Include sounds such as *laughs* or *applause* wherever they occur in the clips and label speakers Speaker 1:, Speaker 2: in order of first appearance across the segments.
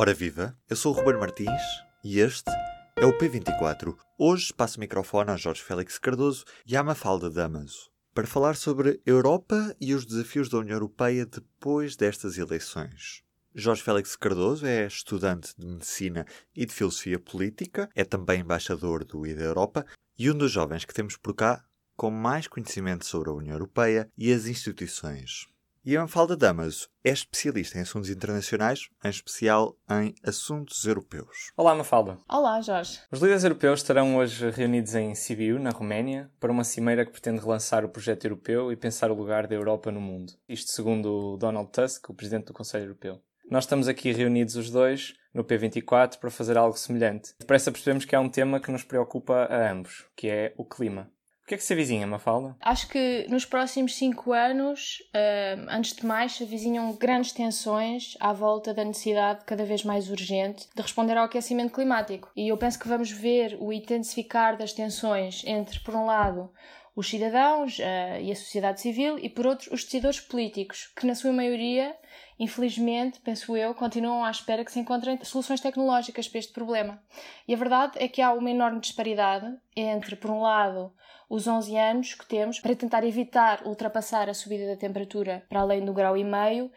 Speaker 1: Ora viva, eu sou o Ruben Martins e este é o P24. Hoje passo o microfone a Jorge Félix Cardoso e à Mafalda Damaso para falar sobre Europa e os desafios da União Europeia depois destas eleições. Jorge Félix Cardoso é estudante de Medicina e de Filosofia Política, é também embaixador do IDA Europa e um dos jovens que temos por cá com mais conhecimento sobre a União Europeia e as instituições. E a Mafalda Damaso é especialista em assuntos internacionais, em especial em assuntos europeus.
Speaker 2: Olá, Mafalda.
Speaker 3: Olá, Jorge.
Speaker 2: Os líderes europeus estarão hoje reunidos em Sibiu, na Roménia, para uma cimeira que pretende relançar o projeto europeu e pensar o lugar da Europa no mundo. Isto segundo Donald Tusk, o presidente do Conselho Europeu. Nós estamos aqui reunidos os dois no P24 para fazer algo semelhante. Depressa percebemos que há um tema que nos preocupa a ambos, que é o clima. O que é que se avizinha, Mafalda?
Speaker 3: Acho que nos próximos cinco anos, uh, antes de mais, se avizinham grandes tensões à volta da necessidade cada vez mais urgente de responder ao aquecimento climático. E eu penso que vamos ver o intensificar das tensões entre, por um lado, os cidadãos uh, e a sociedade civil e, por outro, os decisores políticos, que na sua maioria infelizmente, penso eu, continuam à espera que se encontrem soluções tecnológicas para este problema. E a verdade é que há uma enorme disparidade entre, por um lado, os 11 anos que temos para tentar evitar ultrapassar a subida da temperatura para além do grau e meio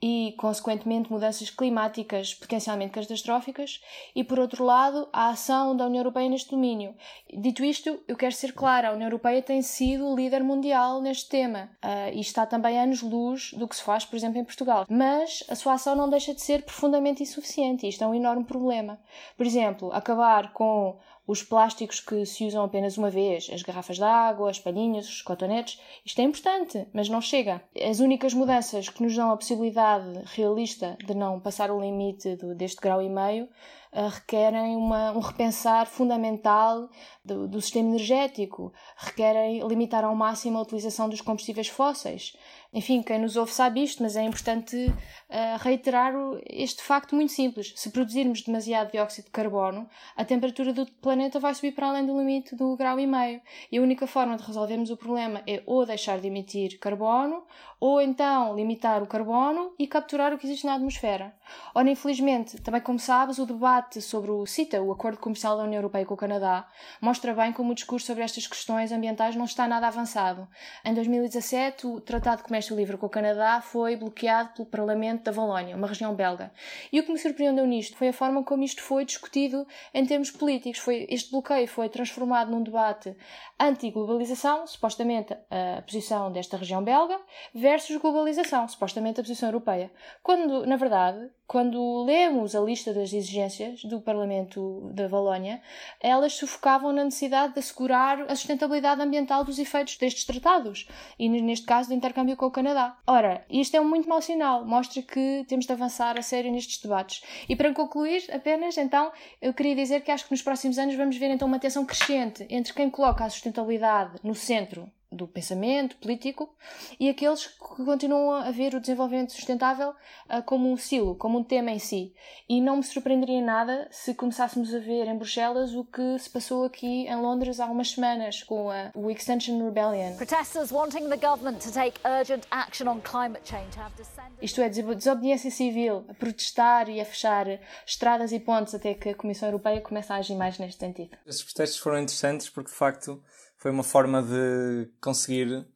Speaker 3: e, consequentemente, mudanças climáticas potencialmente catastróficas, e, por outro lado, a ação da União Europeia neste domínio. Dito isto, eu quero ser clara: a União Europeia tem sido líder mundial neste tema uh, e está também anos-luz do que se faz, por exemplo, em Portugal. Mas a sua ação não deixa de ser profundamente insuficiente e isto é um enorme problema. Por exemplo, acabar com os plásticos que se usam apenas uma vez, as garrafas de água, as palhinhas, os cotonetes, isto é importante, mas não chega. As únicas mudanças que nos dão a possibilidade realista de não passar o limite do, deste grau e meio uh, requerem uma, um repensar fundamental do, do sistema energético, requerem limitar ao máximo a utilização dos combustíveis fósseis, enfim, quem nos ouve sabe isto, mas é importante uh, reiterar este facto muito simples. Se produzirmos demasiado dióxido de carbono, a temperatura do planeta vai subir para além do limite do grau e meio. E a única forma de resolvermos o problema é ou deixar de emitir carbono, ou então limitar o carbono e capturar o que existe na atmosfera. Ora, infelizmente, também como sabes, o debate sobre o CITA, o Acordo Comercial da União Europeia com o Canadá, mostra bem como o discurso sobre estas questões ambientais não está nada avançado. Em 2017, o Tratado de Comércio Livre com o Canadá foi bloqueado pelo Parlamento da Valónia, uma região belga. E o que me surpreendeu nisto foi a forma como isto foi discutido em termos políticos. Foi, este bloqueio foi transformado num debate anti-globalização, supostamente a posição desta região belga, versus globalização, supostamente a posição europeia. Quando, na verdade, quando lemos a lista das exigências do Parlamento da Valónia, elas sufocavam na necessidade de assegurar a sustentabilidade ambiental dos efeitos destes tratados, e neste caso do intercâmbio com o Canadá. Ora, isto é um muito mau sinal, mostra que temos de avançar a sério nestes debates. E para concluir, apenas, então, eu queria dizer que acho que nos próximos anos vamos ver então uma tensão crescente entre quem coloca a sustentabilidade no centro do pensamento político e aqueles que continuam a ver o desenvolvimento sustentável uh, como um silo, como um tema em si. E não me surpreenderia nada se começássemos a ver em Bruxelas o que se passou aqui em Londres há umas semanas com a, o Extension Rebellion. Protesters wanting the government to take urgent action on climate change have descended. Isto é, desobediência civil, a protestar e a fechar estradas e pontes até que a Comissão Europeia comece a agir mais neste sentido.
Speaker 2: Esses protestos foram interessantes porque, de facto, foi uma forma de conseguir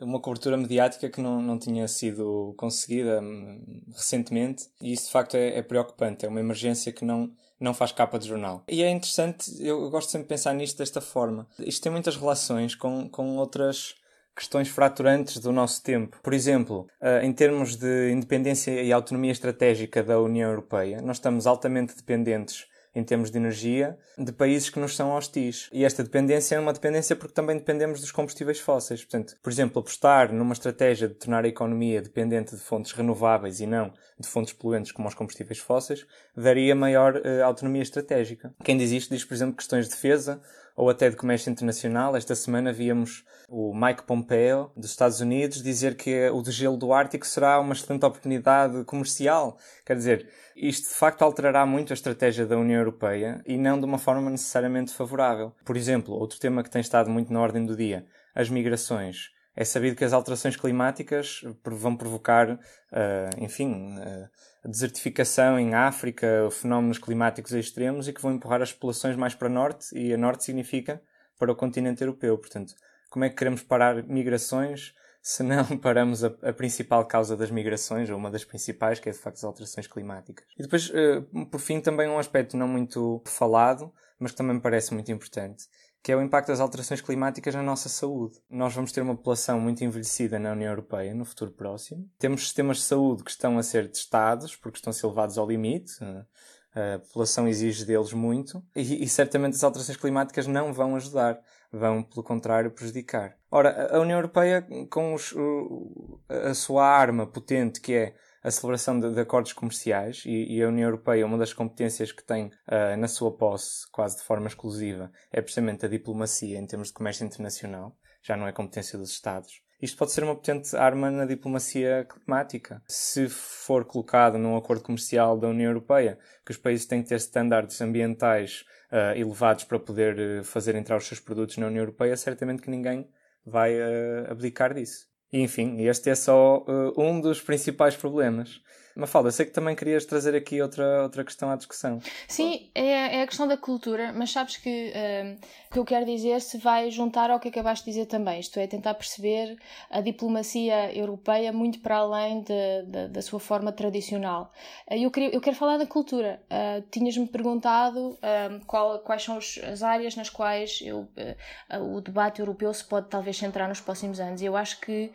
Speaker 2: uma cobertura mediática que não, não tinha sido conseguida hum, recentemente e isso de facto é, é, preocupante, é uma emergência que não, não faz capa de jornal. E é interessante, eu, gosto sempre de pensar nisto desta forma. Isto tem muitas relações com, com outras questões fraturantes do nosso tempo. Por exemplo, eh, em termos de independência e autonomia estratégica da União Europeia, nós estamos altamente dependentes em termos de energia de países que nos são hostis. E esta dependência é uma dependência porque também dependemos dos combustíveis fósseis. Portanto, por exemplo, apostar numa estratégia de tornar a economia dependente de fontes renováveis e não de fontes poluentes como os combustíveis fósseis daria maior uh, autonomia estratégica. Quem diz isto diz, por exemplo, questões de defesa ou até de comércio internacional. Esta semana víamos o Mike Pompeo, dos Estados Unidos, dizer que o degelo do Ártico será uma excelente oportunidade comercial. Quer dizer, isto de facto alterará muito a estratégia da União Europeia e não de uma forma necessariamente favorável. Por exemplo, outro tema que tem estado muito na ordem do dia, as migrações. É sabido que as alterações climáticas vão provocar, uh, enfim, a desertificação em África, fenómenos climáticos extremos e que vão empurrar as populações mais para norte, e a norte significa para o continente europeu. Portanto, como é que queremos parar migrações se não *laughs* paramos a, a, principal causa das migrações, ou uma das principais, que é de facto as alterações climáticas. E depois, uh, por fim, também um aspecto não muito falado, mas que também me parece muito importante, que é o impacto das alterações climáticas na nossa saúde. Nós vamos ter uma população muito envelhecida na União Europeia no futuro próximo. Temos sistemas de saúde que estão a ser testados, porque estão a ser levados ao limite. A população exige deles muito e, e certamente as alterações climáticas não vão ajudar vão, pelo contrário, prejudicar. Ora, a União Europeia, com os, a sua arma potente, que é a celebração de, de acordos comerciais, e, e, a União Europeia, uma das competências que tem uh, na sua posse, quase de forma exclusiva, é precisamente a diplomacia em termos de comércio internacional, já não é competência dos Estados. Isto pode ser uma potente arma na diplomacia climática. Se for colocado num acordo comercial da União Europeia, que os países têm que ter estándares ambientais uh, elevados para poder uh, fazer entrar os seus produtos na União Europeia, certamente que ninguém vai uh, abdicar disso. Enfim, este é só um dos principais problemas. Mafalda, sei que também querias trazer aqui outra, outra questão à discussão.
Speaker 3: Sim, é, é a questão da cultura, mas sabes que uh, o que eu quero dizer se vai juntar ao que acabaste de dizer também, isto é, tentar perceber a diplomacia europeia muito para além de, de, da sua forma tradicional. Uh, eu, queria, eu quero falar da cultura. Uh, Tinhas-me perguntado qual, quais são as áreas nas quais eu, o debate europeu se pode talvez centrar nos próximos anos. E eu acho que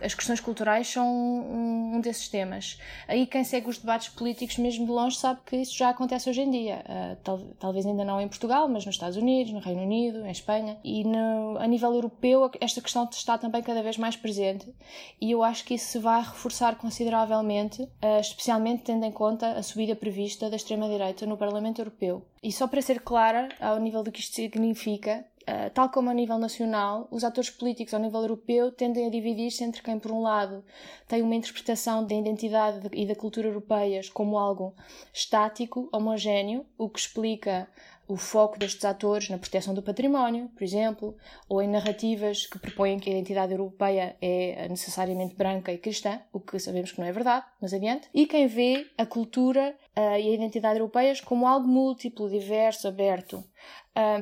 Speaker 3: as questões culturais são um, um desses temas. Aí quem segue os debates políticos mesmo de longe sabe que isso já acontece hoje em dia. Uh, tal, talvez ainda não em Portugal, mas nos Estados Unidos, no Reino Unido, em Espanha. E no, a nível europeu esta questão está também cada vez mais presente e eu acho que isso se vai reforçar consideravelmente, uh, especialmente tendo em conta a subida prevista da extrema-direita no Parlamento Europeu. E só para ser clara, ao nível do que isto significa, Uh, tal como a nível nacional, os atores políticos ao nível europeu tendem a dividir-se entre quem, por um lado, tem uma interpretação da identidade e da cultura europeias como algo estático, homogéneo, o que explica o foco destes atores na proteção do património, por exemplo, ou em narrativas que propõem que a identidade europeia é necessariamente branca e cristã, o que sabemos que não é verdade, mas adiante, e quem vê a cultura uh, e a identidade europeias como algo múltiplo, diverso, aberto.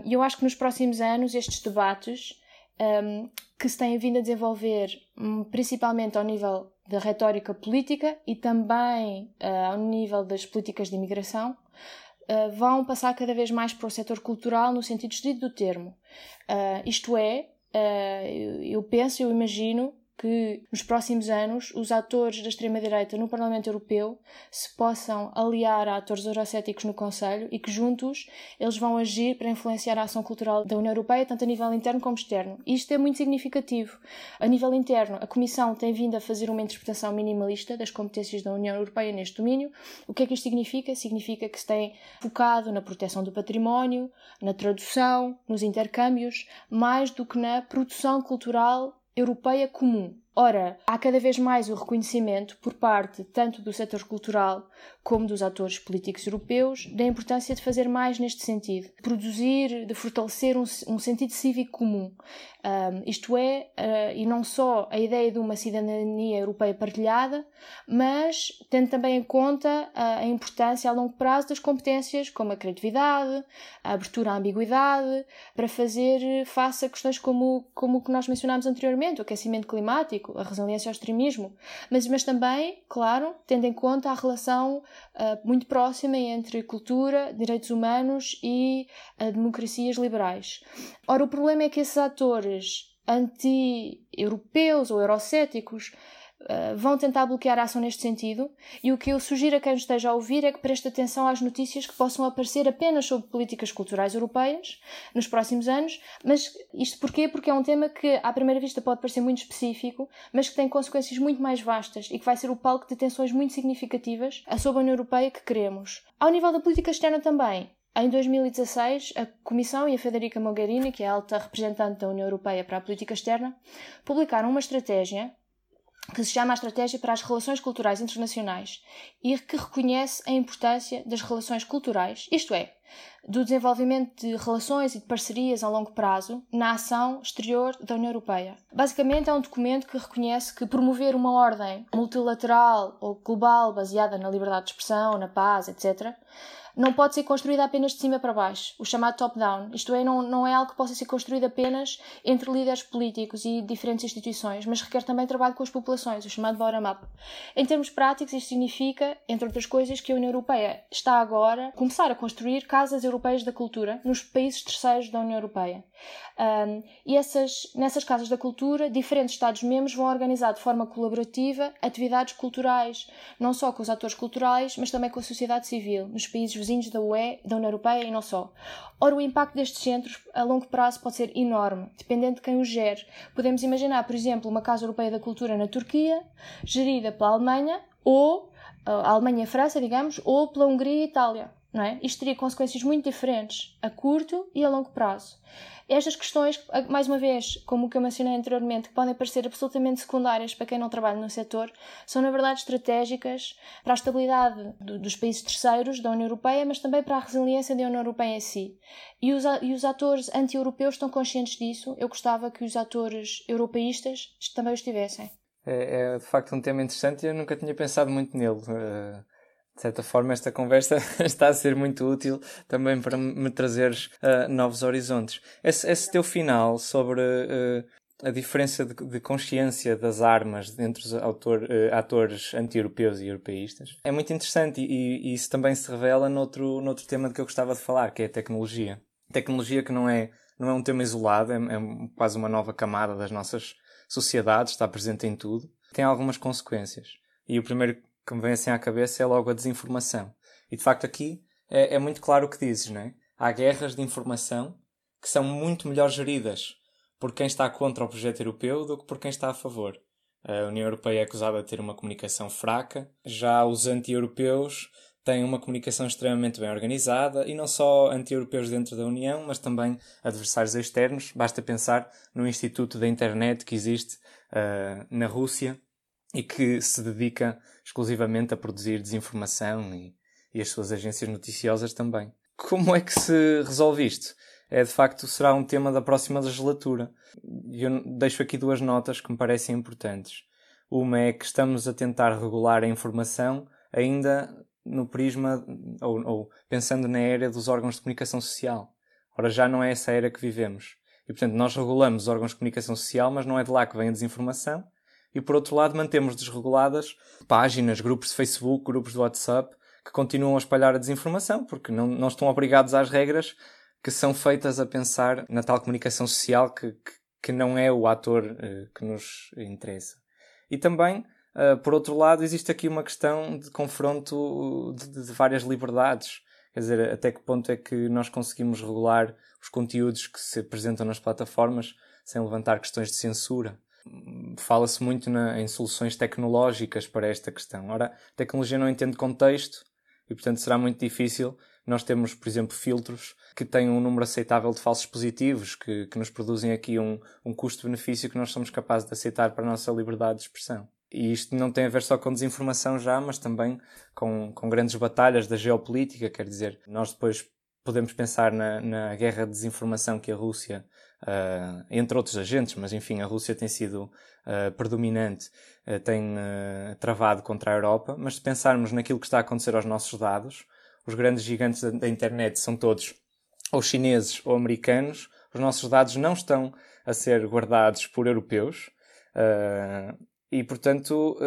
Speaker 3: E uh, eu acho que nos próximos anos estes debates um, que se têm vindo a desenvolver um, principalmente ao nível da retórica política e também uh, ao nível das políticas de imigração, uh, vão passar cada vez mais para o setor cultural no sentido estrito do termo. Uh, isto é, eu penso, eu imagino que nos próximos anos os atores da extrema-direita no Parlamento Europeu se possam aliar a atores eurocéticos no Conselho e que juntos eles vão agir para influenciar a ação cultural da União Europeia, tanto a nível interno como externo. Isto é muito significativo. A nível interno, a Comissão tem vindo a fazer uma interpretação minimalista das competências da União Europeia neste domínio. O que é que isto significa? Significa que se tem focado na proteção do património, na tradução, nos intercâmbios, mais do que na produção cultural europeia comum. Ora, há cada vez mais o reconhecimento por parte tanto do setor cultural como dos atores políticos europeus da importância de fazer mais neste sentido, de produzir, de fortalecer um, um sentido cívico comum. Um, isto é, uh, e não só a ideia de uma cidadania europeia partilhada, mas tendo também em conta a, a importância a longo prazo das competências como a criatividade, a abertura à ambiguidade, para fazer face a questões como, como o que nós mencionámos anteriormente, o aquecimento climático a resiliência ao extremismo, mas, mas também, claro, tendo em conta a relação uh, muito próxima entre cultura, direitos humanos e uh, democracias liberais. Ora, o problema é que esses atores anti-europeus ou eurocéticos Uh, vão tentar bloquear a ação neste sentido, e o que eu sugiro a quem esteja a ouvir é que preste atenção às notícias que possam aparecer apenas sobre políticas culturais europeias nos próximos anos, mas isto porquê? Porque é um tema que à primeira vista pode parecer muito específico, mas que tem consequências muito mais vastas e que vai ser o palco de tensões muito significativas sobre a União Europeia que queremos. Ao nível da política externa também, em 2016, a Comissão e a Federica Mogherini, que é a alta representante da União Europeia para a política externa, publicaram uma estratégia que se chama a Estratégia para as Relações Culturais Internacionais e que reconhece a importância das relações culturais, isto é, do desenvolvimento de relações e de parcerias a longo prazo na ação exterior da União Europeia. Basicamente, é um documento que reconhece que promover uma ordem multilateral ou global baseada na liberdade de expressão, na paz, etc., não pode ser construída apenas de cima para baixo, o chamado top-down. Isto é, não, não é algo que possa ser construído apenas entre líderes políticos e diferentes instituições, mas requer também trabalho com as populações, o chamado bottom-up. Em termos práticos, isto significa, entre outras coisas, que a União Europeia está agora a começar a construir casas europeias da cultura nos países terceiros da União Europeia. Um, e essas, nessas casas da cultura, diferentes Estados-membros vão organizar de forma colaborativa atividades culturais, não só com os atores culturais, mas também com a sociedade civil, nos países vizinhos da UE, da União Europeia e não só. Ora, o impacto destes centros a longo prazo pode ser enorme, dependendo de quem os gere. Podemos imaginar, por exemplo, uma Casa Europeia da Cultura na Turquia, gerida pela Alemanha, ou a Alemanha e a França, digamos, ou pela Hungria e Itália. Não é? Isto teria consequências muito diferentes a curto e a longo prazo. Estas questões, mais uma vez, como o que eu mencionei anteriormente, que podem parecer absolutamente secundárias para quem não trabalha no setor, são na verdade estratégicas para a estabilidade dos países terceiros da União Europeia, mas também para a resiliência da União Europeia em si. E os, e os atores anti-europeus estão conscientes disso. Eu gostava que os atores europeístas também o estivessem.
Speaker 2: É, é de facto um tema interessante e eu nunca tinha pensado muito nele. Uh de certa forma, esta conversa *laughs* está a ser muito útil também para me trazeres uh, novos horizontes. Esse, esse, teu final sobre uh, a diferença de, de, consciência das armas entre os autor, uh, atores anti-europeus e europeístas é muito interessante e, e, isso também se revela noutro, noutro tema de que eu gostava de falar, que é a tecnologia. Tecnologia que não é, não é um tema isolado, é, é quase uma nova camada das nossas sociedades, está presente em tudo, tem algumas consequências. E o primeiro que me vem assim à cabeça é logo a desinformação. E de facto aqui é, é muito claro o que dizes, não é? Há guerras de informação que são muito melhor geridas por quem está contra o projeto europeu do que por quem está a favor. A União Europeia é acusada de ter uma comunicação fraca, já os anti-europeus têm uma comunicação extremamente bem organizada e não só anti-europeus dentro da União, mas também adversários externos. Basta pensar no Instituto da Internet que existe uh, na Rússia, e que se dedica exclusivamente a produzir desinformação e, e as suas agências noticiosas também. Como é que se resolve isto? É de facto será um tema da próxima legislatura. Eu deixo aqui duas notas que me parecem importantes. Uma é que estamos a tentar regular a informação ainda no prisma ou, ou pensando na era dos órgãos de comunicação social. Ora, já não é essa era que vivemos. E portanto, nós regulamos os órgãos de comunicação social, mas não é de lá que vem a desinformação, e por outro lado mantemos desreguladas páginas, grupos de Facebook, grupos de WhatsApp que continuam a espalhar a desinformação porque não, não estão obrigados às regras que são feitas a pensar na tal comunicação social que, que, que não é o ator uh, que nos interessa. E também, uh, por outro lado, existe aqui uma questão de confronto de, de várias liberdades. Quer dizer, até que ponto é que nós conseguimos regular os conteúdos que se apresentam nas plataformas sem levantar questões de censura? Fala-se muito na, em soluções tecnológicas para esta questão. Ora, a tecnologia não entende contexto e, portanto, será muito difícil nós termos, por exemplo, filtros que têm um número aceitável de falsos positivos, que, que nos produzem aqui um, um custo-benefício que nós somos capazes de aceitar para a nossa liberdade de expressão. E isto não tem a ver só com desinformação já, mas também com, com grandes batalhas da geopolítica, quer dizer, nós depois podemos pensar na, na guerra de desinformação que a Rússia uh, entre outros agentes, mas enfim, a Rússia tem sido uh, predominante, uh, tem travado contra a Europa. Mas se pensarmos naquilo que está a acontecer aos nossos dados, os grandes gigantes da, da internet são todos ou chineses ou americanos, os nossos dados não estão a ser guardados por europeus. E, portanto,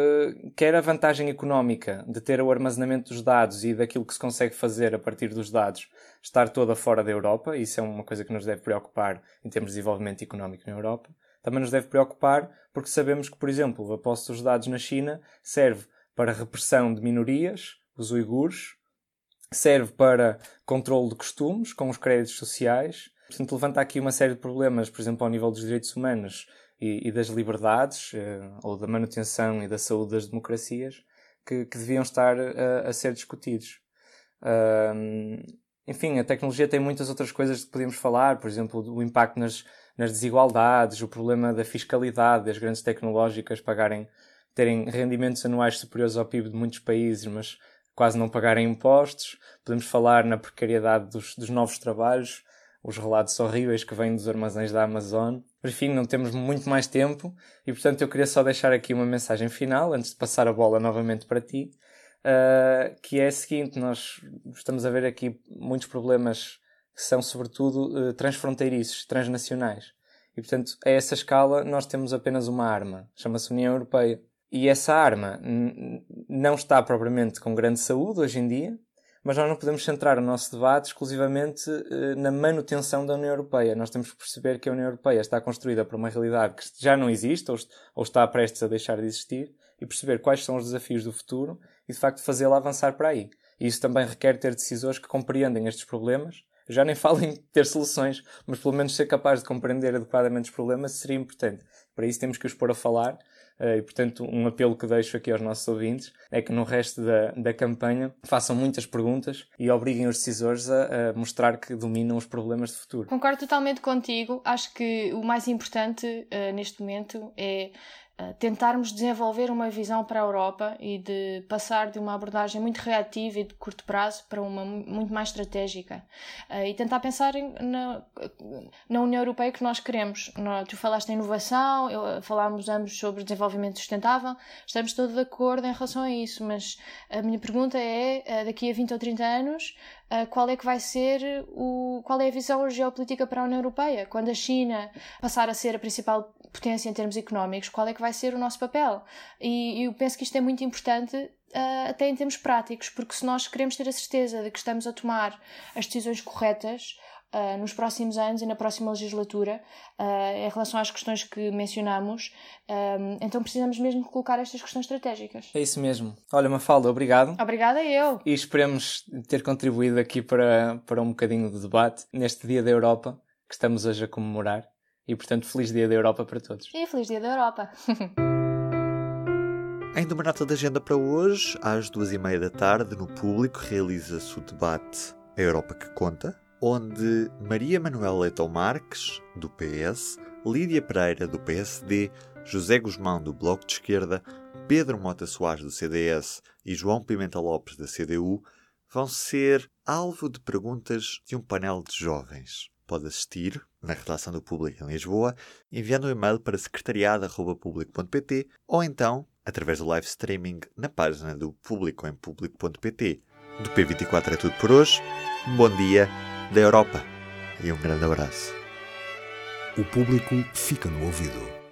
Speaker 2: quer a vantagem económica de ter o armazenamento dos dados e daquilo que se consegue fazer a partir dos dados estar toda fora da Europa, isso é uma coisa que nos deve preocupar em termos de desenvolvimento económico na Europa. Também nos deve preocupar porque sabemos que, por exemplo, a posse dos dados na China serve para repressão de minorias, os uigures, serve para controle de costumes com os créditos sociais. Portanto, levanta aqui uma série de problemas, por exemplo, ao nível dos direitos humanos e, e das liberdades, eh, ou da manutenção e da saúde das democracias, que, que deviam estar a, eh, a ser discutidos. Enfim, a tecnologia tem muitas outras coisas que podemos falar, por exemplo, o impacto nas, nas desigualdades, o problema da fiscalidade, das grandes tecnológicas pagarem, terem rendimentos anuais superiores ao PIB de muitos países, mas quase não pagarem impostos, podemos falar na precariedade dos, dos novos trabalhos, os relatos horríveis que vêm dos armazéns da Amazon. Enfim, não temos muito mais tempo e, portanto, eu queria só deixar aqui uma mensagem final, antes de passar a bola novamente para ti, uh, que é a seguinte: nós estamos a ver aqui muitos problemas que são, sobretudo, uh, transfronteiriços, transnacionais. E, portanto, a essa escala, nós temos apenas uma arma, chama-se União Europeia. E essa arma não está propriamente com grande saúde hoje em dia, mas nós não podemos centrar o nosso debate exclusivamente uh, na manutenção da União Europeia. Nós temos que perceber que a União Europeia está construída para uma realidade que já não existe ou, está prestes a deixar de existir e perceber quais são os desafios do futuro e, de facto, fazê-la avançar para aí. E isso também requer ter decisores que compreendem estes problemas. Já nem *laughs* falo em ter soluções, mas pelo menos ser capaz de compreender adequadamente os problemas seria importante. Para isso temos que os pôr a falar eh, e, portanto, um apelo que deixo aqui aos nossos ouvintes é que no resto da, da campanha façam muitas perguntas e obriguem os decisores a, a mostrar que dominam os problemas de futuro.
Speaker 3: Concordo totalmente contigo. Acho que o mais importante uh, neste momento é tentarmos desenvolver uma visão para a Europa e de passar de uma abordagem muito reativa e de curto prazo para uma muito mais estratégica uh, e tentar pensar na, na União Europeia que nós queremos. Tu falaste em inovação, eu, falámos ambos sobre desenvolvimento sustentável, estamos todos de acordo em relação a isso, mas a minha pergunta é, daqui a 20 ou 30 anos, qual é que vai ser o, qual é a visão geopolítica para a União Europeia? Quando a China passar a ser a principal potência em termos económicos, qual é que vai ser o nosso papel? E eu penso que isto é muito importante uh, até em termos práticos, porque se nós queremos ter a certeza de que estamos a tomar as decisões corretas, Uh, nos próximos anos e na próxima legislatura uh, em relação às questões que mencionamos. então precisamos mesmo colocar estas questões estratégicas.
Speaker 2: É isso mesmo. Olha, Mafalda, obrigado.
Speaker 3: Obrigada eu.
Speaker 2: E esperemos ter contribuído aqui para, para um bocadinho de debate neste Dia da Europa que estamos hoje a comemorar. E portanto, feliz Dia da Europa para todos.
Speaker 3: E feliz Dia da Europa.
Speaker 1: Ainda uma nota de agenda para hoje, às duas e meia da tarde, no público, realiza-se o debate A Europa que Conta, onde Maria Manuel Leitão Marques, do PS, Lídia Pereira, do PSD, José Guzmão, do Bloco de Esquerda, Pedro Mota Soares, do CDS e João Pimenta Lopes, da CDU, vão ser alvo de perguntas de um painel de jovens pode assistir na redação do Público em Lisboa, enviando um e-mail para secretariado.público.pt ou então através do live streaming na página do Público em Público.pt. Do P24 é tudo por hoje. Um bom dia da Europa e um grande abraço.
Speaker 4: O público fica no ouvido.